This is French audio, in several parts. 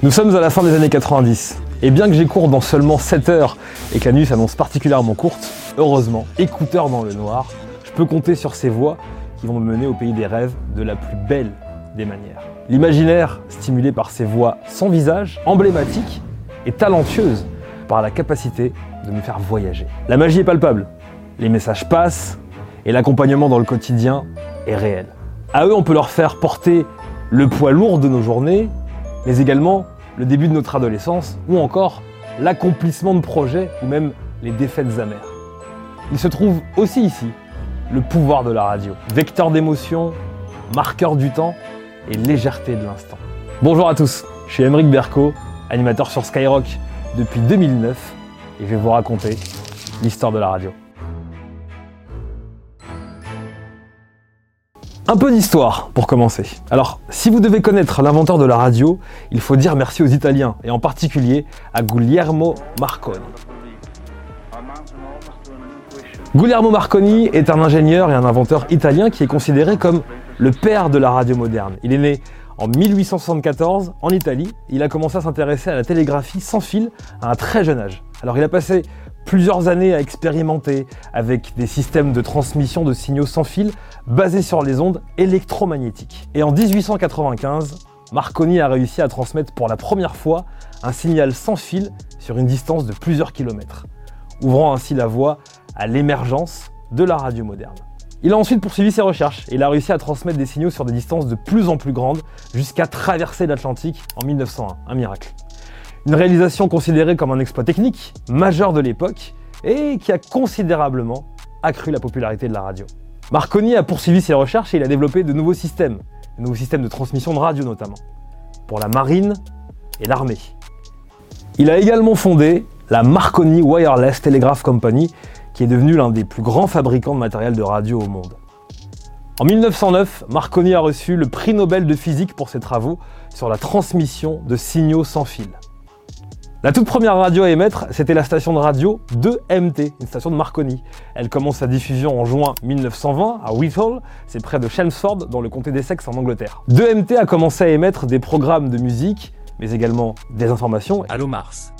Nous sommes à la fin des années 90, et bien que j'ai cours dans seulement 7 heures et que la nuit s'annonce particulièrement courte, heureusement, écouteur dans le noir, je peux compter sur ces voix qui vont me mener au pays des rêves de la plus belle des manières. L'imaginaire, stimulé par ces voix sans visage, emblématiques et talentueuses par la capacité de me faire voyager. La magie est palpable, les messages passent et l'accompagnement dans le quotidien est réel. À eux, on peut leur faire porter le poids lourd de nos journées mais également le début de notre adolescence ou encore l'accomplissement de projets ou même les défaites amères. Il se trouve aussi ici le pouvoir de la radio, vecteur d'émotion, marqueur du temps et légèreté de l'instant. Bonjour à tous, je suis Emeric Berco, animateur sur Skyrock depuis 2009 et je vais vous raconter l'histoire de la radio. Un peu d'histoire pour commencer. Alors, si vous devez connaître l'inventeur de la radio, il faut dire merci aux Italiens, et en particulier à Guglielmo Marconi. Guglielmo Marconi est un ingénieur et un inventeur italien qui est considéré comme le père de la radio moderne. Il est né en 1874 en Italie. Il a commencé à s'intéresser à la télégraphie sans fil à un très jeune âge. Alors il a passé plusieurs années à expérimenter avec des systèmes de transmission de signaux sans fil basés sur les ondes électromagnétiques. Et en 1895, Marconi a réussi à transmettre pour la première fois un signal sans fil sur une distance de plusieurs kilomètres, ouvrant ainsi la voie à l'émergence de la radio moderne. Il a ensuite poursuivi ses recherches et il a réussi à transmettre des signaux sur des distances de plus en plus grandes jusqu'à traverser l'Atlantique en 1901, un miracle. Une réalisation considérée comme un exploit technique majeur de l'époque et qui a considérablement accru la popularité de la radio. Marconi a poursuivi ses recherches et il a développé de nouveaux systèmes, de nouveaux systèmes de transmission de radio notamment, pour la marine et l'armée. Il a également fondé la Marconi Wireless Telegraph Company, qui est devenue l'un des plus grands fabricants de matériel de radio au monde. En 1909, Marconi a reçu le prix Nobel de physique pour ses travaux sur la transmission de signaux sans fil. La toute première radio à émettre, c'était la station de radio 2MT, une station de Marconi. Elle commence sa diffusion en juin 1920 à Whitehall, c'est près de Chelmsford, dans le comté d'Essex en Angleterre. 2MT a commencé à émettre des programmes de musique, mais également des informations. Allô Mars.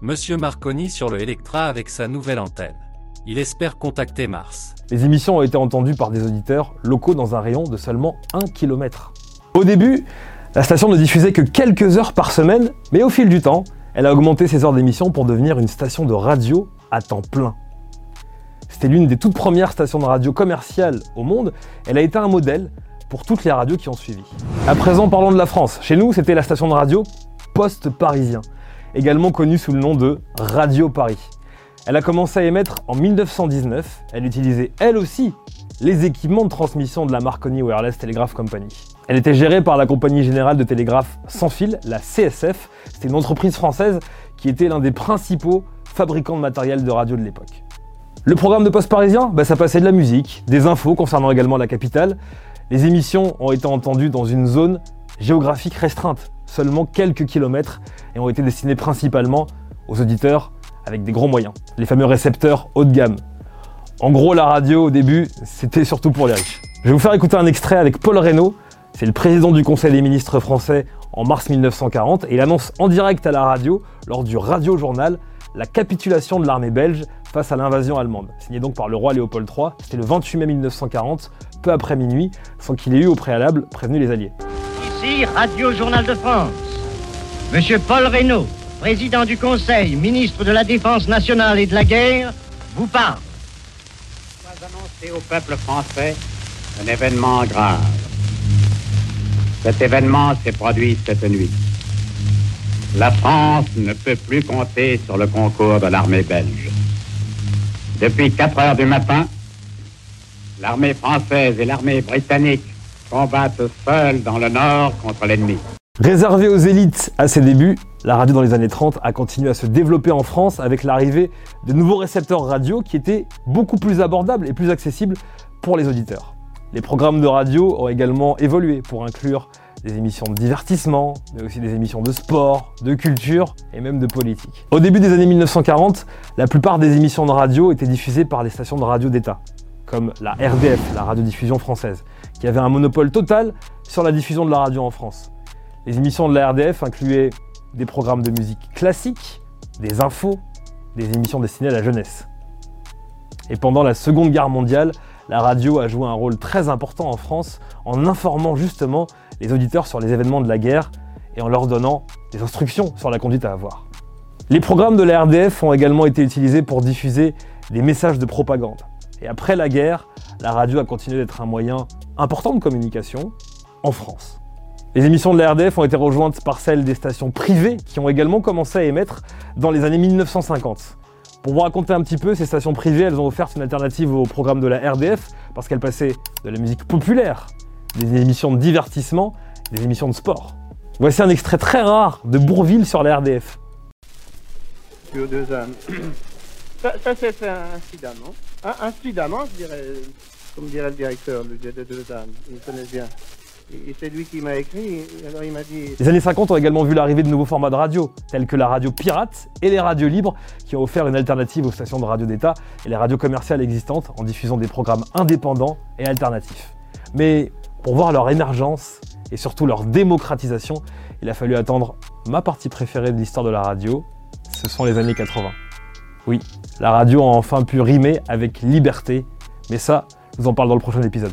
Monsieur Marconi sur le Electra avec sa nouvelle antenne. Il espère contacter Mars. Les émissions ont été entendues par des auditeurs locaux dans un rayon de seulement 1 km. Au début, la station ne diffusait que quelques heures par semaine, mais au fil du temps, elle a augmenté ses heures d'émission pour devenir une station de radio à temps plein. C'était l'une des toutes premières stations de radio commerciales au monde. Elle a été un modèle pour toutes les radios qui ont suivi. À présent, parlons de la France. Chez nous, c'était la station de radio Poste Parisien, également connue sous le nom de Radio Paris. Elle a commencé à émettre en 1919. Elle utilisait elle aussi les équipements de transmission de la Marconi Wireless Telegraph Company. Elle était gérée par la Compagnie Générale de Télégraphe Sans Fil, la CSF. C'était une entreprise française qui était l'un des principaux fabricants de matériel de radio de l'époque. Le programme de Poste Parisien, bah, ça passait de la musique, des infos concernant également la capitale. Les émissions ont été entendues dans une zone géographique restreinte, seulement quelques kilomètres, et ont été destinées principalement aux auditeurs avec des gros moyens, les fameux récepteurs haut de gamme. En gros, la radio au début, c'était surtout pour les riches. Je vais vous faire écouter un extrait avec Paul Reynaud, c'est le président du Conseil des ministres français en mars 1940 et il annonce en direct à la radio, lors du radio-journal, la capitulation de l'armée belge face à l'invasion allemande, signé donc par le roi Léopold III. C'était le 28 mai 1940, peu après minuit, sans qu'il ait eu au préalable prévenu les Alliés. Ici, Radio Journal de France. Monsieur Paul Reynaud, président du Conseil, ministre de la Défense nationale et de la guerre, vous parle. Annoncer au peuple français un événement grave. Cet événement s'est produit cette nuit. La France ne peut plus compter sur le concours de l'armée belge. Depuis 4 heures du matin, l'armée française et l'armée britannique combattent seules dans le nord contre l'ennemi. Réservée aux élites à ses débuts, la radio dans les années 30 a continué à se développer en France avec l'arrivée de nouveaux récepteurs radio qui étaient beaucoup plus abordables et plus accessibles pour les auditeurs. Les programmes de radio ont également évolué pour inclure des émissions de divertissement, mais aussi des émissions de sport, de culture et même de politique. Au début des années 1940, la plupart des émissions de radio étaient diffusées par les stations de radio d'État, comme la RDF, la radiodiffusion française, qui avait un monopole total sur la diffusion de la radio en France. Les émissions de la RDF incluaient des programmes de musique classique, des infos, des émissions destinées à la jeunesse. Et pendant la Seconde Guerre mondiale, la radio a joué un rôle très important en France en informant justement les auditeurs sur les événements de la guerre et en leur donnant des instructions sur la conduite à avoir. Les programmes de la RDF ont également été utilisés pour diffuser des messages de propagande. Et après la guerre, la radio a continué d'être un moyen important de communication en France. Les émissions de la RDF ont été rejointes par celles des stations privées qui ont également commencé à émettre dans les années 1950. Pour vous raconter un petit peu, ces stations privées, elles ont offert une alternative au programme de la RDF parce qu'elles passaient de la musique populaire, des émissions de divertissement, des émissions de sport. Voici un extrait très rare de Bourville sur la RDF. Sur deux ânes. Ça, ça fait incidemment. Incidemment, je dirais, comme dirait le directeur, le de deux ânes. Il connaît bien. Et c'est lui qui m'a écrit, alors il m'a dit Les années 50 ont également vu l'arrivée de nouveaux formats de radio, tels que la radio pirate et les radios libres, qui ont offert une alternative aux stations de radio d'État et les radios commerciales existantes en diffusant des programmes indépendants et alternatifs. Mais pour voir leur émergence et surtout leur démocratisation, il a fallu attendre ma partie préférée de l'histoire de la radio, ce sont les années 80. Oui, la radio a enfin pu rimer avec liberté, mais ça, je vous en parle dans le prochain épisode.